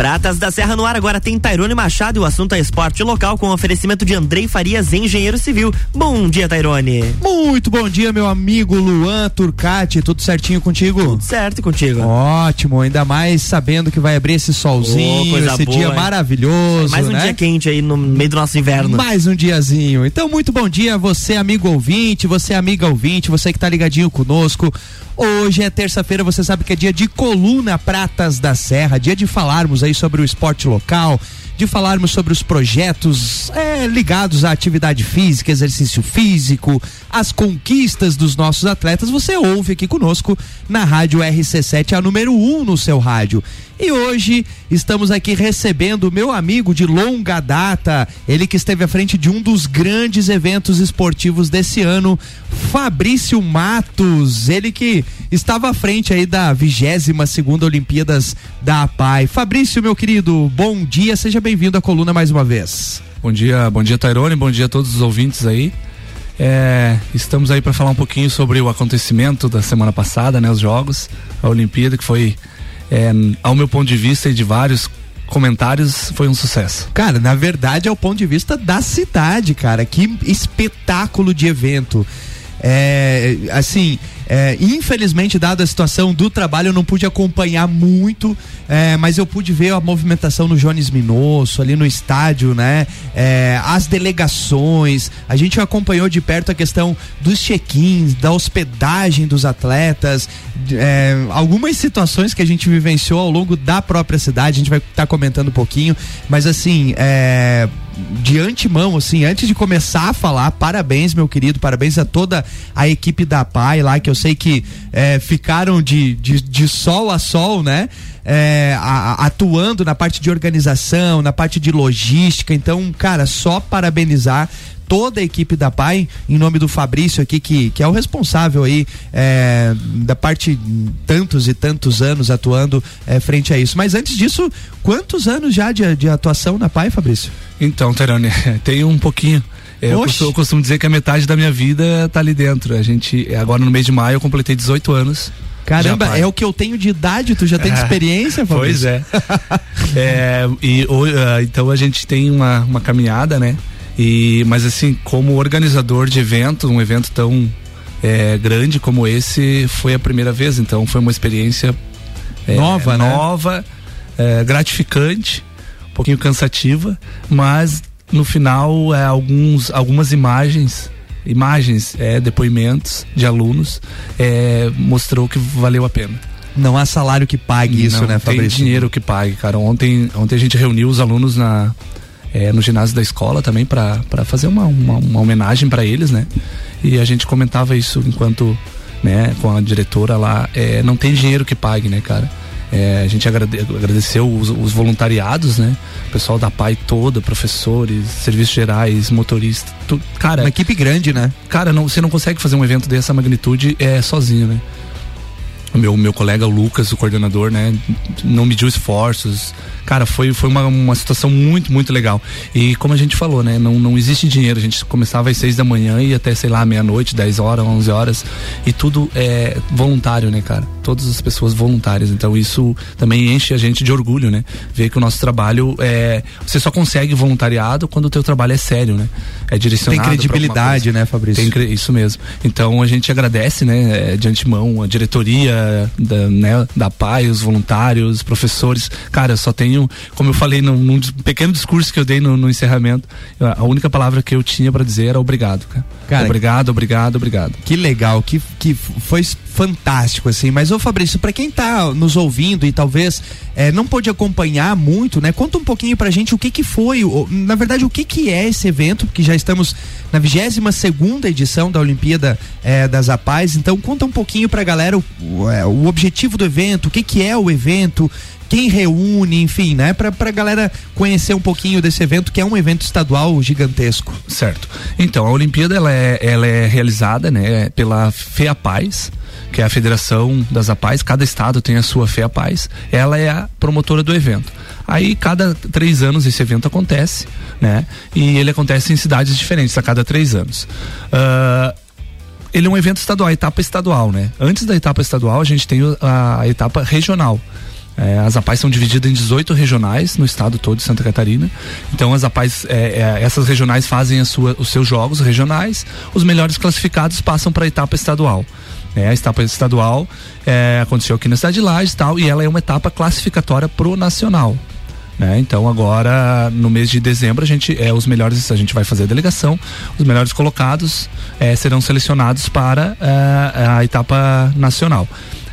Pratas da Serra no ar agora tem Tairone Machado e o assunto é esporte local com oferecimento de Andrei Farias, engenheiro civil. Bom dia, Tairone. Muito bom dia, meu amigo Luan Turcati. Tudo certinho contigo? Tudo certo contigo. Ótimo, ainda mais sabendo que vai abrir esse solzinho, oh, esse boa, dia hein? maravilhoso. Mais um né? dia quente aí no meio do nosso inverno. Mais um diazinho. Então, muito bom dia, você, amigo ouvinte, você, amiga ouvinte, você que tá ligadinho conosco. Hoje é terça-feira, você sabe que é dia de coluna Pratas da Serra, dia de falarmos aí sobre o esporte local, de falarmos sobre os projetos é, ligados à atividade física, exercício físico, as conquistas dos nossos atletas. Você ouve aqui conosco na Rádio RC7, a número 1 um no seu rádio. E hoje estamos aqui recebendo o meu amigo de longa data, ele que esteve à frente de um dos grandes eventos esportivos desse ano, Fabrício Matos, ele que estava à frente aí da 22 segunda Olimpíadas da APAI. Fabrício, meu querido, bom dia, seja bem-vindo à coluna mais uma vez. Bom dia, bom dia Tairone, bom dia a todos os ouvintes aí. É, estamos aí para falar um pouquinho sobre o acontecimento da semana passada, né, os jogos, a Olimpíada que foi é, ao meu ponto de vista e de vários comentários, foi um sucesso. Cara, na verdade é o ponto de vista da cidade, cara. Que espetáculo de evento. É, assim, é, infelizmente, dada a situação do trabalho, eu não pude acompanhar muito, é, mas eu pude ver a movimentação no Jones Minosso, ali no estádio, né? É, as delegações, a gente acompanhou de perto a questão dos check-ins, da hospedagem dos atletas, é, algumas situações que a gente vivenciou ao longo da própria cidade, a gente vai estar tá comentando um pouquinho, mas assim, é de antemão, assim, antes de começar a falar, parabéns, meu querido, parabéns a toda a equipe da PAI lá, que eu sei que é, ficaram de, de, de sol a sol, né? É, a, atuando na parte de organização, na parte de logística. Então, cara, só parabenizar toda a equipe da PAI, em nome do Fabrício aqui, que, que é o responsável aí é, da parte tantos e tantos anos atuando é, frente a isso. Mas antes disso, quantos anos já de, de atuação na PAI, Fabrício? Então, Terane, tem um pouquinho. É, eu, costumo, eu costumo dizer que a metade da minha vida tá ali dentro. A gente, agora no mês de maio, eu completei 18 anos. Caramba, é o que eu tenho de idade, tu já tem é. experiência, Fabrício? Pois é. é e, uh, então a gente tem uma, uma caminhada, né? E, mas assim, como organizador de evento, um evento tão é, grande como esse, foi a primeira vez, então foi uma experiência é, nova, né? nova, é, gratificante um pouquinho cansativa, mas no final é, alguns, algumas imagens imagens, é, depoimentos de alunos é, mostrou que valeu a pena. Não há salário que pague isso, Não, né, Fabrício? Tem dinheiro que pague, cara. Ontem, ontem a gente reuniu os alunos na, é, no ginásio da escola também para fazer uma, uma, uma homenagem para eles, né? E a gente comentava isso enquanto, né, com a diretora lá, é, não tem dinheiro que pague, né, cara? É, a gente agrade, agradeceu os, os, voluntariados, né? O pessoal da PAI toda, professores, serviços gerais, motoristas, tu, cara. Uma equipe grande, né? Cara, não, você não consegue fazer um evento dessa magnitude é, sozinho, né? Meu, meu colega o Lucas, o coordenador, né? Não mediu esforços, cara, foi, foi uma, uma situação muito, muito legal. E como a gente falou, né? Não, não existe dinheiro. A gente começava às seis da manhã e até, sei lá, meia-noite, dez horas, onze horas. E tudo é voluntário, né, cara? Todas as pessoas voluntárias. Então isso também enche a gente de orgulho, né? Ver que o nosso trabalho é. Você só consegue voluntariado quando o teu trabalho é sério, né? É direcionado. Tem credibilidade, né, Fabrício? Tem, isso mesmo. Então a gente agradece, né, de antemão, a diretoria da, né, da PAI, os voluntários, os professores. Cara, eu só tenho tenho, como eu falei num, num pequeno discurso que eu dei no, no encerramento, a única palavra que eu tinha para dizer era obrigado, cara. cara. Obrigado, obrigado, obrigado. Que legal, que, que foi fantástico, assim. Mas, ô Fabrício, para quem tá nos ouvindo e talvez é, não pôde acompanhar muito, né? Conta um pouquinho pra gente o que que foi, na verdade, o que que é esse evento, porque já estamos na 22 segunda edição da Olimpíada é, das Apais. Então, conta um pouquinho pra galera o, o, é, o objetivo do evento, o que que é o evento, quem reúne, enfim, né? Pra, pra galera conhecer um pouquinho desse evento, que é um evento estadual gigantesco. Certo. Então, a Olimpíada, ela é, ela é realizada, né, pela FEAPAZ, que é a Federação das APAES, cada estado tem a sua FEAPAZ, ela é a promotora do evento. Aí, cada três anos esse evento acontece, né? E ele acontece em cidades diferentes a cada três anos. Uh, ele é um evento estadual, etapa estadual, né? Antes da etapa estadual, a gente tem a, a etapa regional É, as APAES são divididas em 18 regionais no estado todo de Santa Catarina. Então as APAES, é, é, essas regionais fazem sua, os seus jogos regionais, os melhores classificados passam para a etapa estadual. É, a etapa estadual é, aconteceu aqui na cidade de Lages tal, e ela é uma etapa classificatória pro nacional. Né? Então agora no mês de dezembro a gente é os melhores a gente vai fazer a delegação, os melhores colocados é, serão selecionados para é, a etapa nacional.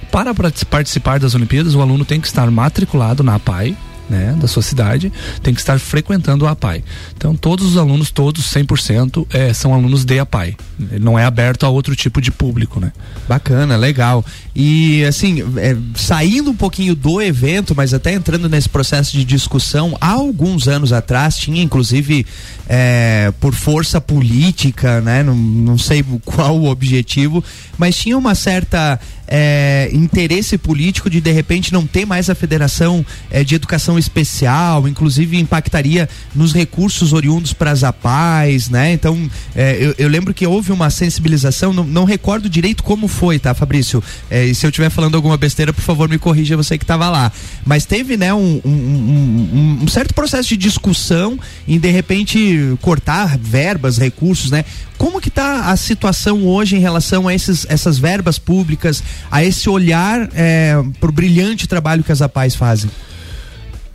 Para participar das Olimpíadas, o aluno tem que estar matriculado na APAI, né, da sua cidade, tem que estar frequentando a APAI. Então, todos os alunos, todos 100%, é, são alunos de APAI. Não é aberto a outro tipo de público, né? Bacana, legal. E, assim, é, saindo um pouquinho do evento, mas até entrando nesse processo de discussão, há alguns anos atrás, tinha inclusive é, por força política, né? Não, não sei qual o objetivo, mas tinha uma certa é, interesse político de de repente não ter mais a federação é, de educação especial, inclusive impactaria nos recursos oriundos para as APAES, né? Então é, eu, eu, lembro que houve uma sensibilização, não, não recordo direito como foi, tá, Fabrício? É, e se eu estiver falando alguma besteira, por favor me corrija você que estava lá. Mas teve, né, um, um, um, um certo processo de discussão em de repente cortar verbas, recursos, né? Como que está a situação hoje em relação a esses, essas verbas públicas, a esse olhar é, para o brilhante trabalho que as APAES fazem?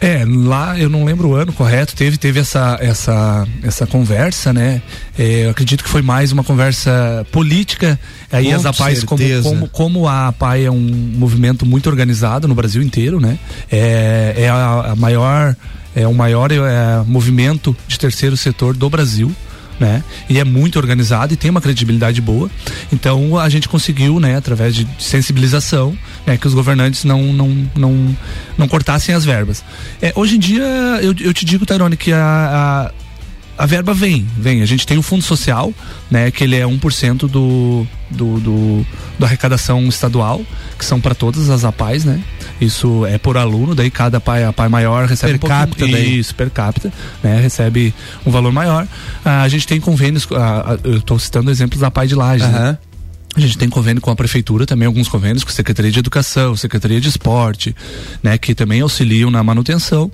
É, lá eu não lembro o ano correto, teve, teve essa, essa, essa conversa, né? É, eu acredito que foi mais uma conversa política. Aí Com as APAES, como, como, como a APAE é um movimento muito organizado no Brasil inteiro, né? É, é a, a maior, é o maior é, movimento de terceiro setor do Brasil né? E é muito organizado e tem uma credibilidade boa. Então a gente conseguiu, né, através de sensibilização, né, que os governantes não não, não, não cortassem as verbas. É, hoje em dia, eu, eu te digo, Tairone, que a, a a verba vem, vem. A gente tem o fundo social, né, que ele é 1% do, do, do, da arrecadação estadual, que são para todas as APAES, né? Isso é por aluno, daí cada pai, a pai maior recebe per um capita, daí. isso, per capita, né? Recebe um valor maior. Ah, a gente tem convênios, ah, eu estou citando exemplos da Pai de Lages, uhum. né? A gente tem convênio com a prefeitura, também alguns convênios com a Secretaria de Educação, Secretaria de Esporte, né, que também auxiliam na manutenção.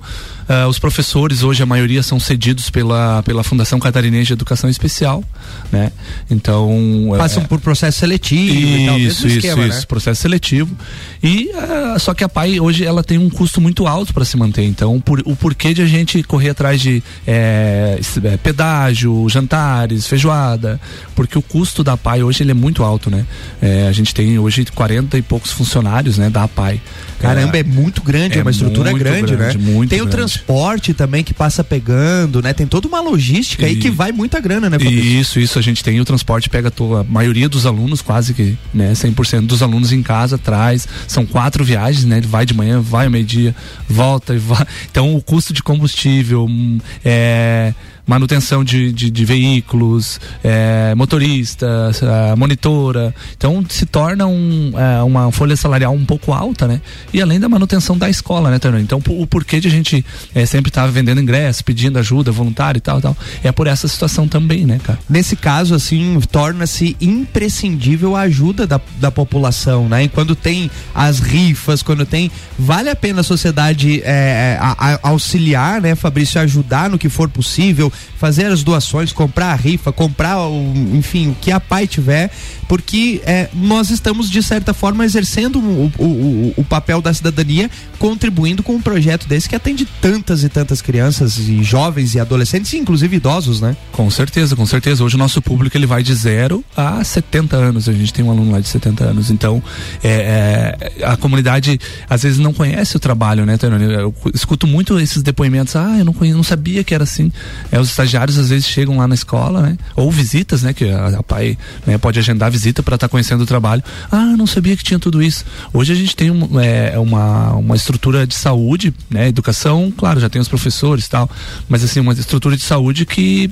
Uh, os professores hoje a maioria são cedidos pela, pela Fundação Catarinense de Educação Especial, né? Então passam é, por processo seletivo, isso, tal, isso, esquema, isso, né? processo seletivo. E uh, só que a Pai hoje ela tem um custo muito alto para se manter. Então por, o porquê de a gente correr atrás de é, pedágio, jantares, feijoada, porque o custo da Pai hoje ele é muito alto, né? É, a gente tem hoje 40 e poucos funcionários, né, da Pai. Caramba, é, é muito grande, é, uma estrutura grande, grande, né? Muito tem o transporte também que passa pegando, né? Tem toda uma logística e... aí que vai muita grana, né, Fabrício? Isso, isso, a gente tem o transporte pega a maioria dos alunos, quase que, né, 100% dos alunos em casa traz, são quatro viagens, né? Ele vai de manhã, vai ao meio-dia, volta e vai. Então o custo de combustível hum, é manutenção de, de, de veículos, é, motorista, monitora. Então se torna um, é, uma folha salarial um pouco alta, né? E além da manutenção da escola, né, Tano? Então o porquê de a gente é, sempre estar tá vendendo ingresso, pedindo ajuda voluntária e tal, tal, é por essa situação também, né, cara? Nesse caso, assim, torna-se imprescindível a ajuda da, da população, né? E quando tem as rifas, quando tem, vale a pena a sociedade é, a, a auxiliar, né, Fabrício, ajudar no que for possível, fazer as doações, comprar a rifa, comprar, o, enfim, o que a pai tiver, porque é, nós estamos, de certa forma, exercendo o, o, o, papel da cidadania, contribuindo com um projeto desse que atende tantas e tantas crianças e jovens e adolescentes, inclusive idosos, né? Com certeza, com certeza. Hoje o nosso público ele vai de zero a 70 anos. A gente tem um aluno lá de 70 anos. Então, é, é, a comunidade às vezes não conhece o trabalho, né, Eu escuto muito esses depoimentos. Ah, eu não, não sabia que era assim. É, os estagiários às vezes chegam lá na escola, né? Ou visitas, né? Que a, a pai né, pode agendar visita para estar tá conhecendo o trabalho. Ah, não sabia que tinha tudo isso. Hoje a gente tem um, é, uma, uma estrutura de saúde, né? Educação, claro, já tem os professores e tal, mas assim, uma estrutura de saúde que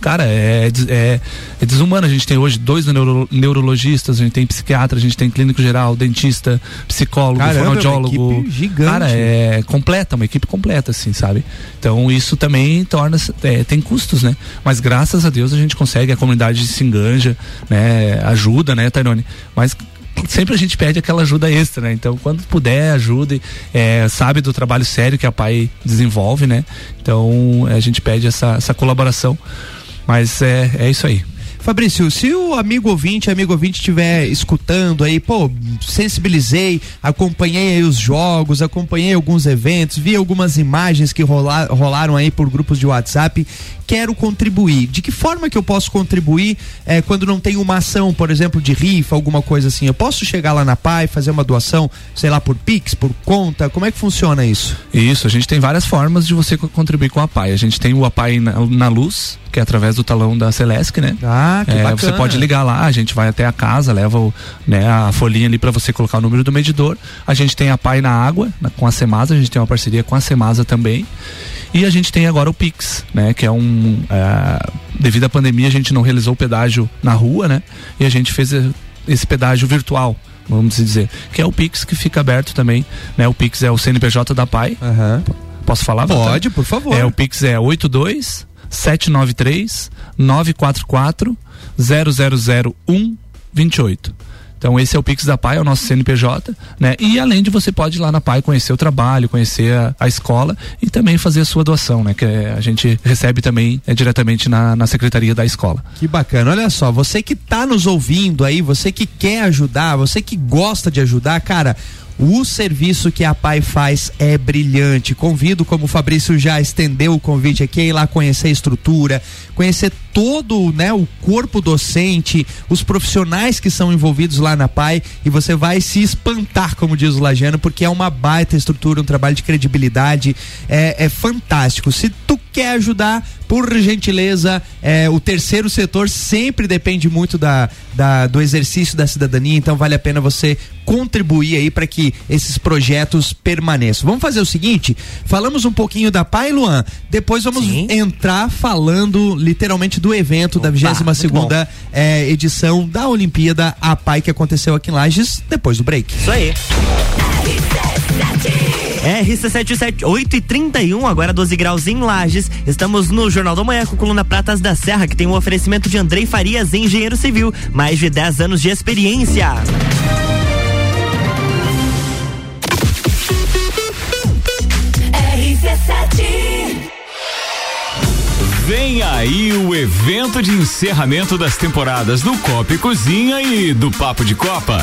cara, é, é, é desumano. A gente tem hoje dois neuro, neurologistas, a gente tem psiquiatra, a gente tem clínico geral, dentista, psicólogo, Caramba, fonoaudiólogo. Uma gigante. Cara, é completa, uma equipe completa, assim, sabe? Então isso também torna, é, tem custos, né? Mas graças a Deus a gente consegue, a comunidade se enganja, né? Ajuda, né, Tairone? Mas sempre a gente pede aquela ajuda extra, né? Então, quando puder, ajude, é, sabe do trabalho sério que a PAI desenvolve, né? Então, a gente pede essa, essa colaboração. Mas é, é isso aí. Fabrício, se o amigo ouvinte, amigo ouvinte estiver escutando aí, pô, sensibilizei, acompanhei os jogos, acompanhei alguns eventos, vi algumas imagens que rolar, rolaram aí por grupos de WhatsApp, quero contribuir. De que forma que eu posso contribuir é, quando não tem uma ação, por exemplo, de rifa, alguma coisa assim? Eu posso chegar lá na PAI, fazer uma doação, sei lá, por Pix, por conta? Como é que funciona isso? Isso, a gente tem várias formas de você contribuir com a PAI. A gente tem o APAI na, na luz, que é através do talão da Celesc, né? Ah, que é, bacana. Você pode ligar lá, a gente vai até a casa, leva o, né, a folhinha ali para você colocar o número do medidor. A gente tem a PAI na água, na, com a Semasa, a gente tem uma parceria com a Semasa também. E a gente tem agora o Pix, né? Que é um. É, devido à pandemia, a gente não realizou o pedágio na rua, né? E a gente fez esse pedágio virtual vamos dizer, que é o Pix que fica aberto também, né? O Pix é o CNPJ da PAI. Uhum. Posso falar? Pode, por favor. É, o Pix é 82 793 944 0001 28. Então esse é o Pix da PAI, é o nosso CNPJ, né? E além de você pode ir lá na PAI conhecer o trabalho, conhecer a, a escola e também fazer a sua doação, né? Que é, a gente recebe também é, diretamente na, na secretaria da escola. Que bacana. Olha só, você que está nos ouvindo aí, você que quer ajudar, você que gosta de ajudar, cara, o serviço que a PAI faz é brilhante. Convido, como o Fabrício já estendeu o convite aqui, a ir lá conhecer a estrutura, conhecer todo né, o corpo docente, os profissionais que são envolvidos lá na PAI e você vai se espantar, como diz o Lajano, porque é uma baita estrutura, um trabalho de credibilidade, é, é fantástico. Se tu quer ajudar, por gentileza, é, o terceiro setor sempre depende muito da, da, do exercício da cidadania, então vale a pena você contribuir aí para que esses projetos permaneçam. Vamos fazer o seguinte: falamos um pouquinho da PAI, Luan, depois vamos Sim. entrar falando literalmente do evento Opa, da 22 segunda é, edição da Olimpíada A PAI que aconteceu aqui em Lages depois do break. Isso aí. RC77, 8 e 31 agora 12 graus em Lages. Estamos no Jornal da Manhã com coluna Pratas da Serra, que tem um oferecimento de Andrei Farias, engenheiro civil, mais de 10 anos de experiência. Vem aí o evento de encerramento das temporadas do Copa e Cozinha e do Papo de Copa.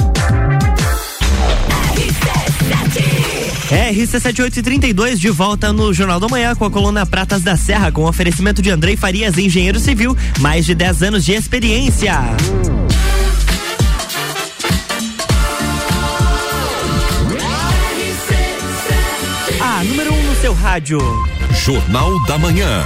RC7832 de volta no Jornal da Manhã com a coluna Pratas da Serra, com oferecimento de Andrei Farias, engenheiro civil, mais de 10 anos de experiência. A número 1 um no seu rádio. Jornal da Manhã.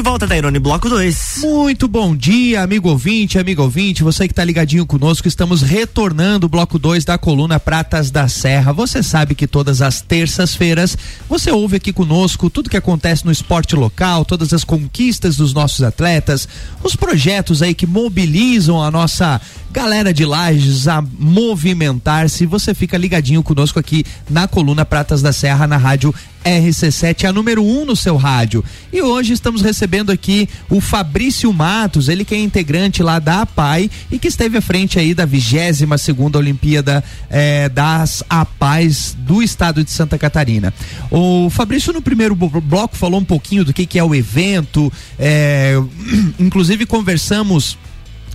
De volta, Tairone, bloco 2. Muito bom dia, amigo ouvinte, amigo ouvinte, você que está ligadinho conosco, estamos retornando o bloco 2 da coluna Pratas da Serra. Você sabe que todas as terças-feiras você ouve aqui conosco tudo que acontece no esporte local, todas as conquistas dos nossos atletas, os projetos aí que mobilizam a nossa galera de Lages a movimentar-se. Você fica ligadinho conosco aqui na coluna Pratas da Serra, na rádio RC7, a número 1 um no seu rádio. E hoje estamos recebendo aqui o Fabrício Matos, ele que é integrante lá da APAI e que esteve à frente aí da 22 segunda Olimpíada eh, das APAIs do estado de Santa Catarina. O Fabrício no primeiro bloco falou um pouquinho do que, que é o evento, eh, inclusive conversamos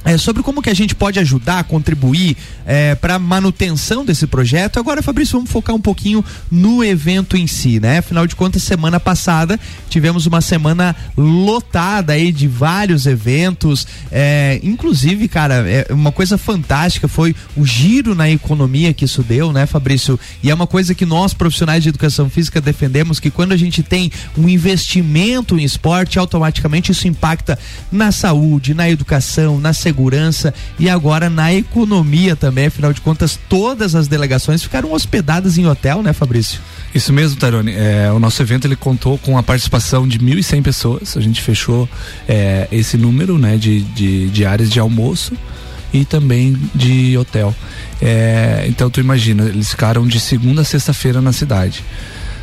é, sobre como que a gente pode ajudar, contribuir é, para manutenção desse projeto. Agora, Fabrício, vamos focar um pouquinho no evento em si, né? Afinal de contas, semana passada tivemos uma semana lotada aí de vários eventos, é, inclusive, cara, é uma coisa fantástica foi o giro na economia que isso deu, né, Fabrício? E é uma coisa que nós profissionais de educação física defendemos que quando a gente tem um investimento em esporte, automaticamente isso impacta na saúde, na educação, na segurança segurança e agora na economia também. Afinal de contas, todas as delegações ficaram hospedadas em hotel, né, Fabrício? Isso mesmo, Tarone. É, o nosso evento ele contou com a participação de 1.100 pessoas. A gente fechou é, esse número né, de, de, de áreas de almoço e também de hotel. É, então tu imagina, eles ficaram de segunda a sexta-feira na cidade.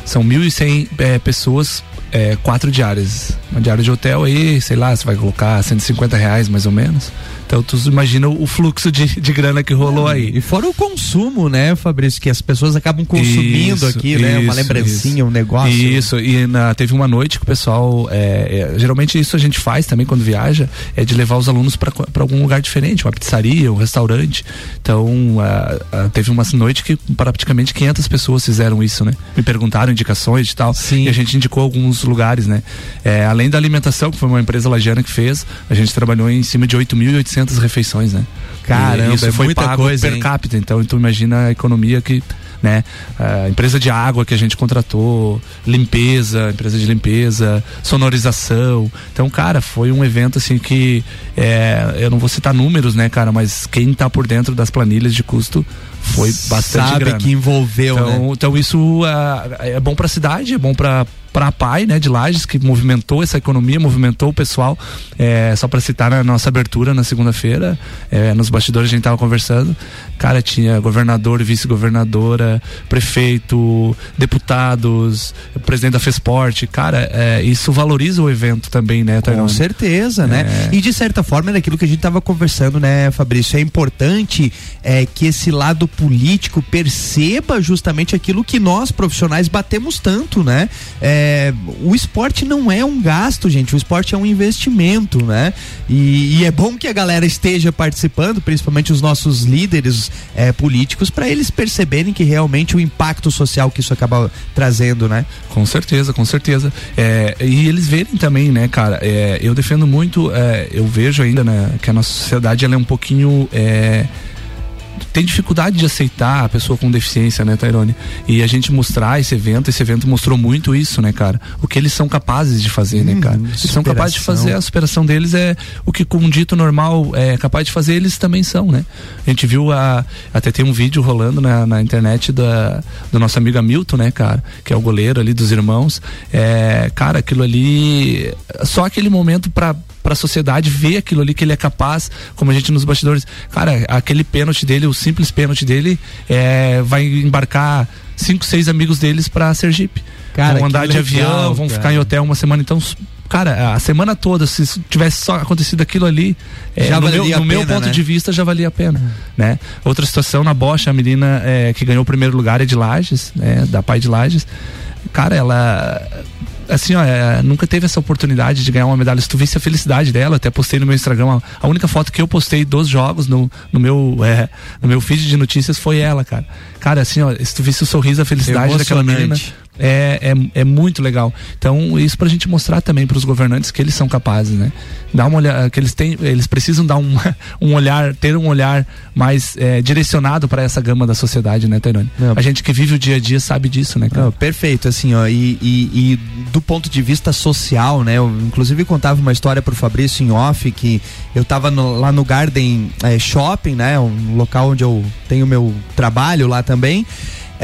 São 1.100 é, pessoas é, quatro diárias. Uma diária de hotel aí, sei lá, você vai colocar 150 reais mais ou menos. Então tu imagina o fluxo de, de grana que rolou é, aí. E fora o consumo, né, Fabrício, que as pessoas acabam consumindo isso, aqui, né? Uma lembrancinha, isso. um negócio. Isso, e na, teve uma noite que o pessoal, é, é, geralmente isso a gente faz também quando viaja, é de levar os alunos para algum lugar diferente, uma pizzaria, um restaurante. Então, a, a, teve uma noite que praticamente 500 pessoas fizeram isso, né? Me perguntaram indicações e tal. Sim. E a gente indicou alguns lugares, né? É, além da alimentação, que foi uma empresa lagiana que fez, a gente trabalhou em cima de 8.800 400 refeições, né? Caramba, e isso é foi muita pago coisa, per capita. Então, tu imagina a economia que né? A empresa de água que a gente contratou, limpeza, empresa de limpeza, sonorização. Então, cara, foi um evento assim que é, eu não vou citar números, né, cara, mas quem tá por dentro das planilhas de custo foi bastante Sabe grana. que envolveu, então, né? então isso uh, é bom para a cidade, é bom para para a PAI, né, de Lages, que movimentou essa economia, movimentou o pessoal. É, só para citar na nossa abertura na segunda-feira, é, nos bastidores a gente tava conversando. Cara, tinha governador, vice-governadora, prefeito, deputados, presidente da FESPORT. Cara, é, isso valoriza o evento também, né, Com certeza, né? É. E de certa forma é daquilo que a gente tava conversando, né, Fabrício? É importante é, que esse lado político perceba justamente aquilo que nós profissionais batemos tanto, né? É, o esporte não é um gasto, gente. O esporte é um investimento, né? E, e é bom que a galera esteja participando, principalmente os nossos líderes é, políticos, para eles perceberem que realmente o impacto social que isso acaba trazendo, né? Com certeza, com certeza. É, e eles verem também, né, cara? É, eu defendo muito, eu vejo ainda, né, que a nossa sociedade ela é um pouquinho tem dificuldade de aceitar a pessoa com deficiência, né, Tairone? E a gente mostrar esse evento, esse evento mostrou muito isso, né, cara? O que eles são capazes de fazer, né, cara? Hum, eles são capazes de fazer, a superação deles é o que com um dito normal é capaz de fazer, eles também são, né? A gente viu a. Até tem um vídeo rolando na, na internet da, do nosso amigo Hamilton, né, cara? Que é o goleiro ali dos irmãos. É, cara, aquilo ali. Só aquele momento para para a sociedade ver aquilo ali que ele é capaz, como a gente nos bastidores. Cara, aquele pênalti dele, o simples pênalti dele, é, vai embarcar cinco, seis amigos deles para Sergipe. Cara, vão andar de legal, avião, vão cara. ficar em hotel uma semana. Então, cara, a semana toda, se tivesse só acontecido aquilo ali, é, no, meu, no pena, meu, ponto né? de vista, já valia a pena. Né? Outra situação na Bosch, a menina é, que ganhou o primeiro lugar é de Lages, né? da Pai de Lages. Cara, ela assim, ó, é, nunca teve essa oportunidade de ganhar uma medalha. Se tu visse a felicidade dela, até postei no meu Instagram, a, única foto que eu postei dos jogos no, no, meu, é, no meu feed de notícias foi ela, cara. Cara, assim, ó, se tu visse o sorriso, a felicidade daquela menina é, é, é muito legal. Então, isso pra gente mostrar também para os governantes que eles são capazes, né? Dar uma olhada, que eles têm, eles precisam dar um, um olhar, ter um olhar mais é, direcionado para essa gama da sociedade, né, Tairone? A gente que vive o dia a dia sabe disso, né, cara? Não, perfeito, assim, ó, e, e, e, do ponto de vista social, né? Eu, inclusive contava uma história pro Fabrício em off que eu tava no, lá no Garden é, Shopping, né? Um local onde eu tenho meu trabalho lá também.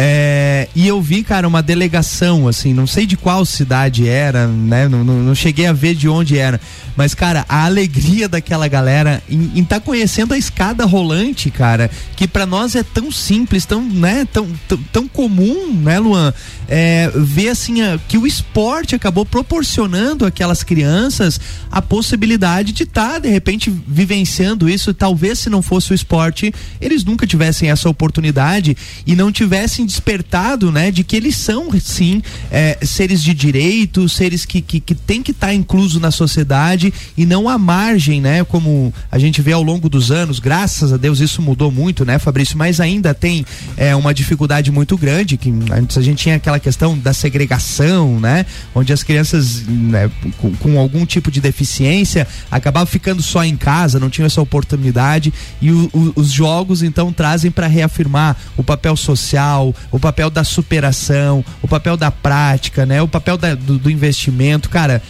É, e eu vi, cara, uma delegação, assim, não sei de qual cidade era, né? Não, não, não cheguei a ver de onde era. Mas, cara, a alegria daquela galera em estar tá conhecendo a escada rolante, cara, que para nós é tão simples, tão, né, tão, tão, tão comum, né, Luan? É, ver assim a, que o esporte acabou proporcionando àquelas crianças a possibilidade de estar, tá, de repente, vivenciando isso. Talvez se não fosse o esporte, eles nunca tivessem essa oportunidade e não tivessem despertado, né, de que eles são, sim, é, seres de direito, seres que, que, que tem que estar tá incluso na sociedade e não à margem, né, como a gente vê ao longo dos anos. Graças a Deus isso mudou muito, né, Fabrício? Mas ainda tem é, uma dificuldade muito grande, que antes a gente tinha aquela questão da segregação, né, onde as crianças né, com, com, algum tipo de deficiência acabavam ficando só em casa, não tinham essa oportunidade e o, o, os jogos então trazem para reafirmar o papel social, o papel da superação, o papel da prática, né? O papel da, do, do investimento, cara.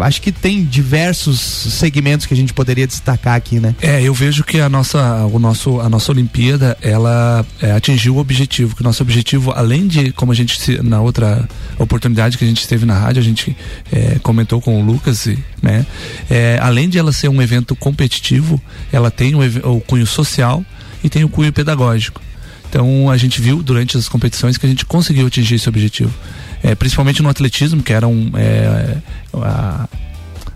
Acho que tem diversos segmentos que a gente poderia destacar aqui, né? É, eu vejo que a nossa, o nosso, a nossa Olimpíada, ela é, atingiu o objetivo. Que o nosso objetivo, além de, como a gente na outra oportunidade que a gente esteve na rádio, a gente é, comentou com o Lucas, né? É, além de ela ser um evento competitivo, ela tem o, o cunho social e tem o cunho pedagógico. Então a gente viu durante as competições que a gente conseguiu atingir esse objetivo. É, principalmente no atletismo, que era um, é, a,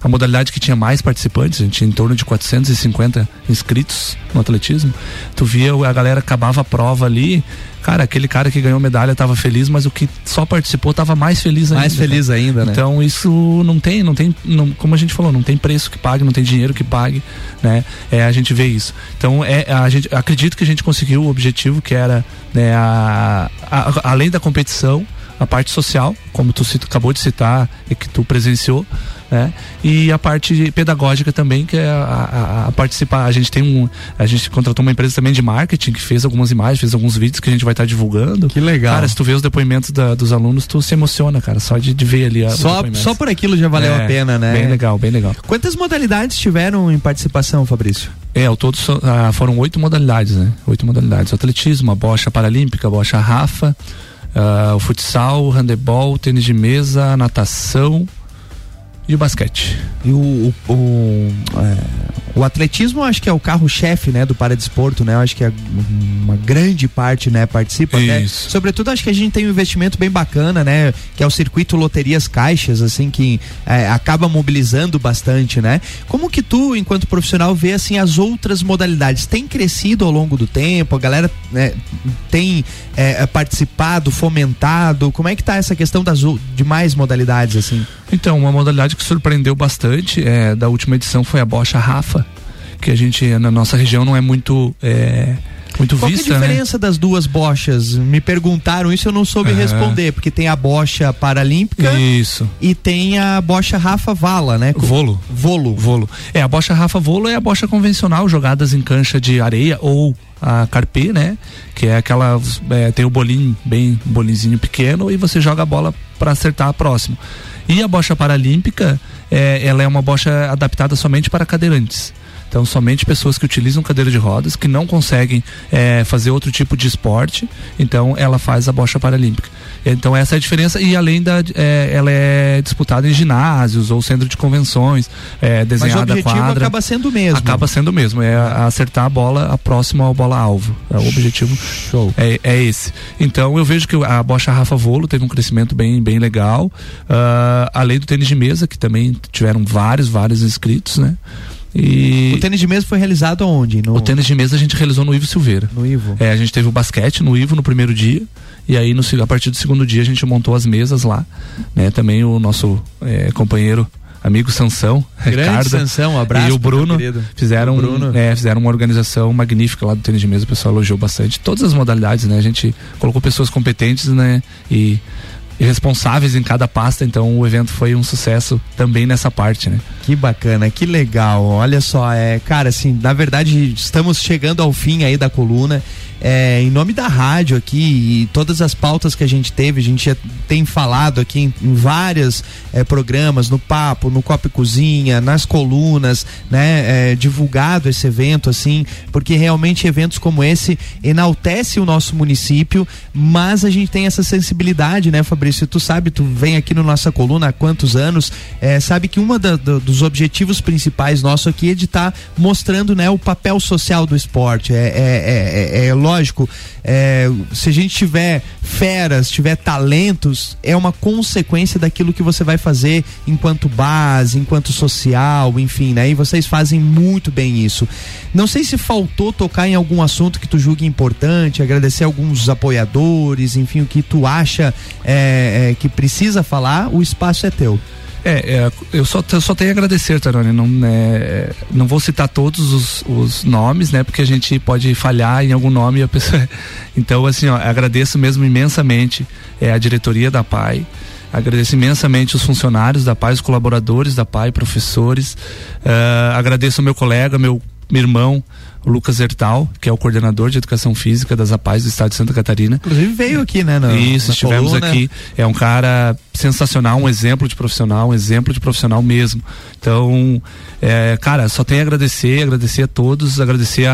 a modalidade que tinha mais participantes, a gente tinha em torno de 450 inscritos no atletismo. Tu via a galera acabava a prova ali, cara, aquele cara que ganhou medalha estava feliz, mas o que só participou estava mais feliz ainda. Mais feliz cara. ainda, né? Então isso não tem, não tem, não, como a gente falou, não tem preço que pague, não tem dinheiro que pague, né? É, a gente vê isso. Então é, a gente acredito que a gente conseguiu o objetivo que era, né, a, a, além da competição, a parte social, como tu acabou de citar e que tu presenciou, né? E a parte pedagógica também, que é a, a, a, participar. A gente tem um. A gente contratou uma empresa também de marketing que fez algumas imagens, fez alguns vídeos que a gente vai estar tá divulgando. Que legal. Cara, se tu vê os depoimentos da, dos alunos, tu se emociona, cara, só de, de ver ali. A, só, só por aquilo já valeu é, a pena, né? Bem legal, bem legal. Quantas modalidades tiveram em participação, Fabrício? É, ao todo ah, foram oito modalidades, né? Oito modalidades. O atletismo, a bocha paralímpica, a bocha Rafa, uh, o futsal, o handebol, o tênis de mesa, a natação, e o basquete. E o, o, o, é, o atletismo acho que é o carro-chefe, né, do paradesporto, né? Eu acho que é uma grande parte, né, participa. Né? Sobretudo acho que a gente tem um investimento bem bacana, né, que é o circuito loterias caixas, assim, que é, acaba mobilizando bastante, né? Como que tu, enquanto profissional, vê assim as outras modalidades? Tem crescido ao longo do tempo? A galera né, tem é, participado, fomentado? Como é que tá essa questão das demais modalidades, assim? Então, uma modalidade que surpreendeu bastante é, da última edição foi a bocha Rafa, que a gente na nossa região não é muito é, muito Qual vista, é a né? diferença né? das duas bochas? Me perguntaram isso, eu não soube uhum. responder, porque tem a bocha paralímpica isso. e tem a bocha Rafa Vala, né? Volo. Volo. Volo. É, a bocha Rafa Volo é a bocha convencional, jogadas em cancha de areia ou a carpê, né? Que é aquela é, tem o bolinho bem bolinzinho pequeno e você joga a bola para acertar a próxima. E a bocha paralímpica, é, ela é uma bocha adaptada somente para cadeirantes. Então, somente pessoas que utilizam cadeira de rodas, que não conseguem é, fazer outro tipo de esporte, então ela faz a bocha paralímpica. Então, essa é a diferença. E além da. É, ela é disputada em ginásios ou centro de convenções, é, desenhada Mas o objetivo quadra. acaba sendo o mesmo. Acaba sendo o mesmo. É acertar a bola a próxima ao bola-alvo. É o objetivo. Show. É, é esse. Então, eu vejo que a bocha Rafa Volo teve um crescimento bem, bem legal. Uh, além do tênis de mesa, que também tiveram vários, vários inscritos, né? E... O tênis de mesa foi realizado aonde? No... O tênis de mesa a gente realizou no Ivo Silveira. No Ivo. É, a gente teve o basquete no Ivo no primeiro dia. E aí, no, a partir do segundo dia, a gente montou as mesas lá. Né? Também o nosso é, companheiro amigo Sansão, Grande Ricardo, Sansão, um abraço e o Bruno fizeram, o Bruno. É, fizeram uma organização magnífica lá do tênis de mesa, o pessoal elogiou bastante. Todas as modalidades, né? A gente colocou pessoas competentes, né? E responsáveis em cada pasta, então o evento foi um sucesso também nessa parte, né? Que bacana, que legal. Olha só, é, cara, assim, na verdade estamos chegando ao fim aí da coluna. É, em nome da rádio aqui e todas as pautas que a gente teve, a gente já tem falado aqui em, em vários é, programas, no Papo, no Copa e Cozinha, nas colunas, né? É, divulgado esse evento, assim, porque realmente eventos como esse enaltece o nosso município, mas a gente tem essa sensibilidade, né, Fabrício? Tu sabe, tu vem aqui no nossa coluna há quantos anos, é, sabe que da, da, dos objetivos principais nosso aqui é de estar tá mostrando, né, o papel social do esporte. É, é, é, é, é lógico, é, se a gente tiver feras, tiver talentos, é uma consequência daquilo que você vai fazer enquanto base, enquanto social, enfim, né? E vocês fazem muito bem isso. Não sei se faltou tocar em algum assunto que tu julgue importante, agradecer alguns apoiadores, enfim, o que tu acha é, é, que precisa falar, o espaço é teu. É, é, eu só, eu só tenho a agradecer, Tarone. Não, é, não vou citar todos os, os, nomes, né? Porque a gente pode falhar em algum nome e a pessoa. Então, assim, ó, agradeço mesmo imensamente é, a diretoria da PAI. Agradeço imensamente os funcionários da PAI, os colaboradores da PAI, professores. Uh, agradeço o meu colega, meu, meu irmão, o Lucas Hertal, que é o coordenador de educação física das APAES do estado de Santa Catarina. Inclusive veio aqui, né? No, Isso, estivemos coluna. aqui. É um cara sensacional, um exemplo de profissional, um exemplo de profissional mesmo. Então, é, cara, só tenho a agradecer, agradecer a todos, agradecer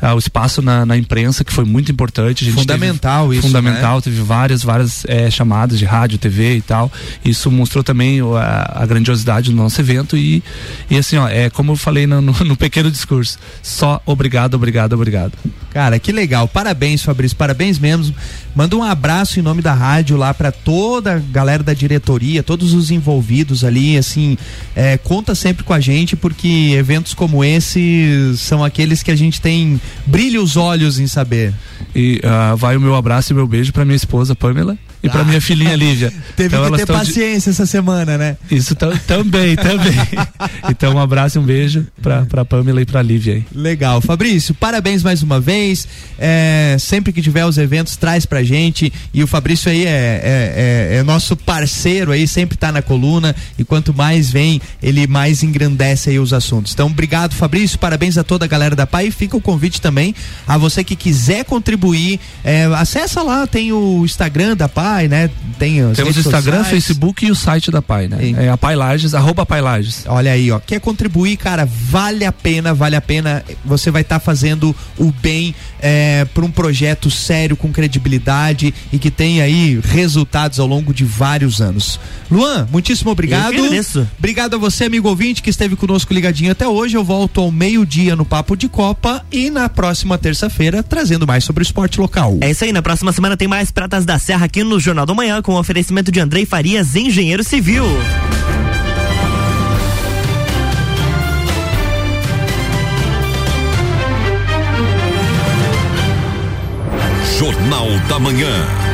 ao espaço na, na, imprensa, que foi muito importante. fundamental teve, isso. Fundamental, né? teve várias, várias é, chamadas de rádio, TV e tal. Isso mostrou também a, a, grandiosidade do nosso evento e, e assim, ó, é como eu falei no, no, no pequeno discurso, só obrigado, obrigado, obrigado. Cara, que legal. Parabéns, Fabrício. Parabéns mesmo. Manda um abraço em nome da rádio lá para toda a galera da diretoria, todos os envolvidos ali, assim, é, conta sempre com a gente, porque eventos como esse são aqueles que a gente tem brilha os olhos em saber. E uh, vai o meu abraço e meu beijo para minha esposa Pamela e para minha filhinha Lívia. Teve então, que ter paciência de... essa semana, né? Isso também, também. então um abraço e um beijo para para Pamela e para Lívia aí. Legal, Fabrício, parabéns mais uma vez. É, sempre que tiver os eventos traz pra gente e o Fabrício aí é, é, é, é nosso parceiro aí, sempre tá na coluna e quanto mais vem, ele mais engrandece aí os assuntos. Então, obrigado, Fabrício, parabéns a toda a galera da PAI. Fica o convite também a você que quiser contribuir, é, acessa lá, tem o Instagram da PAI Pai, né? Tem Temos o Instagram, sociais. Facebook e o site da Pai, né? É a Pai Lages, arroba Pai Lages. Olha aí, ó. Quer contribuir, cara? Vale a pena, vale a pena. Você vai estar tá fazendo o bem é, para um projeto sério, com credibilidade e que tem aí resultados ao longo de vários anos. Luan, muitíssimo obrigado. Eu Obrigado a você, amigo ouvinte, que esteve conosco ligadinho até hoje. Eu volto ao meio-dia no Papo de Copa e na próxima terça-feira trazendo mais sobre o esporte local. É isso aí, na próxima semana tem mais Pratas da Serra aqui no Jornal da Manhã com o oferecimento de Andrei Farias, engenheiro civil. Jornal da Manhã.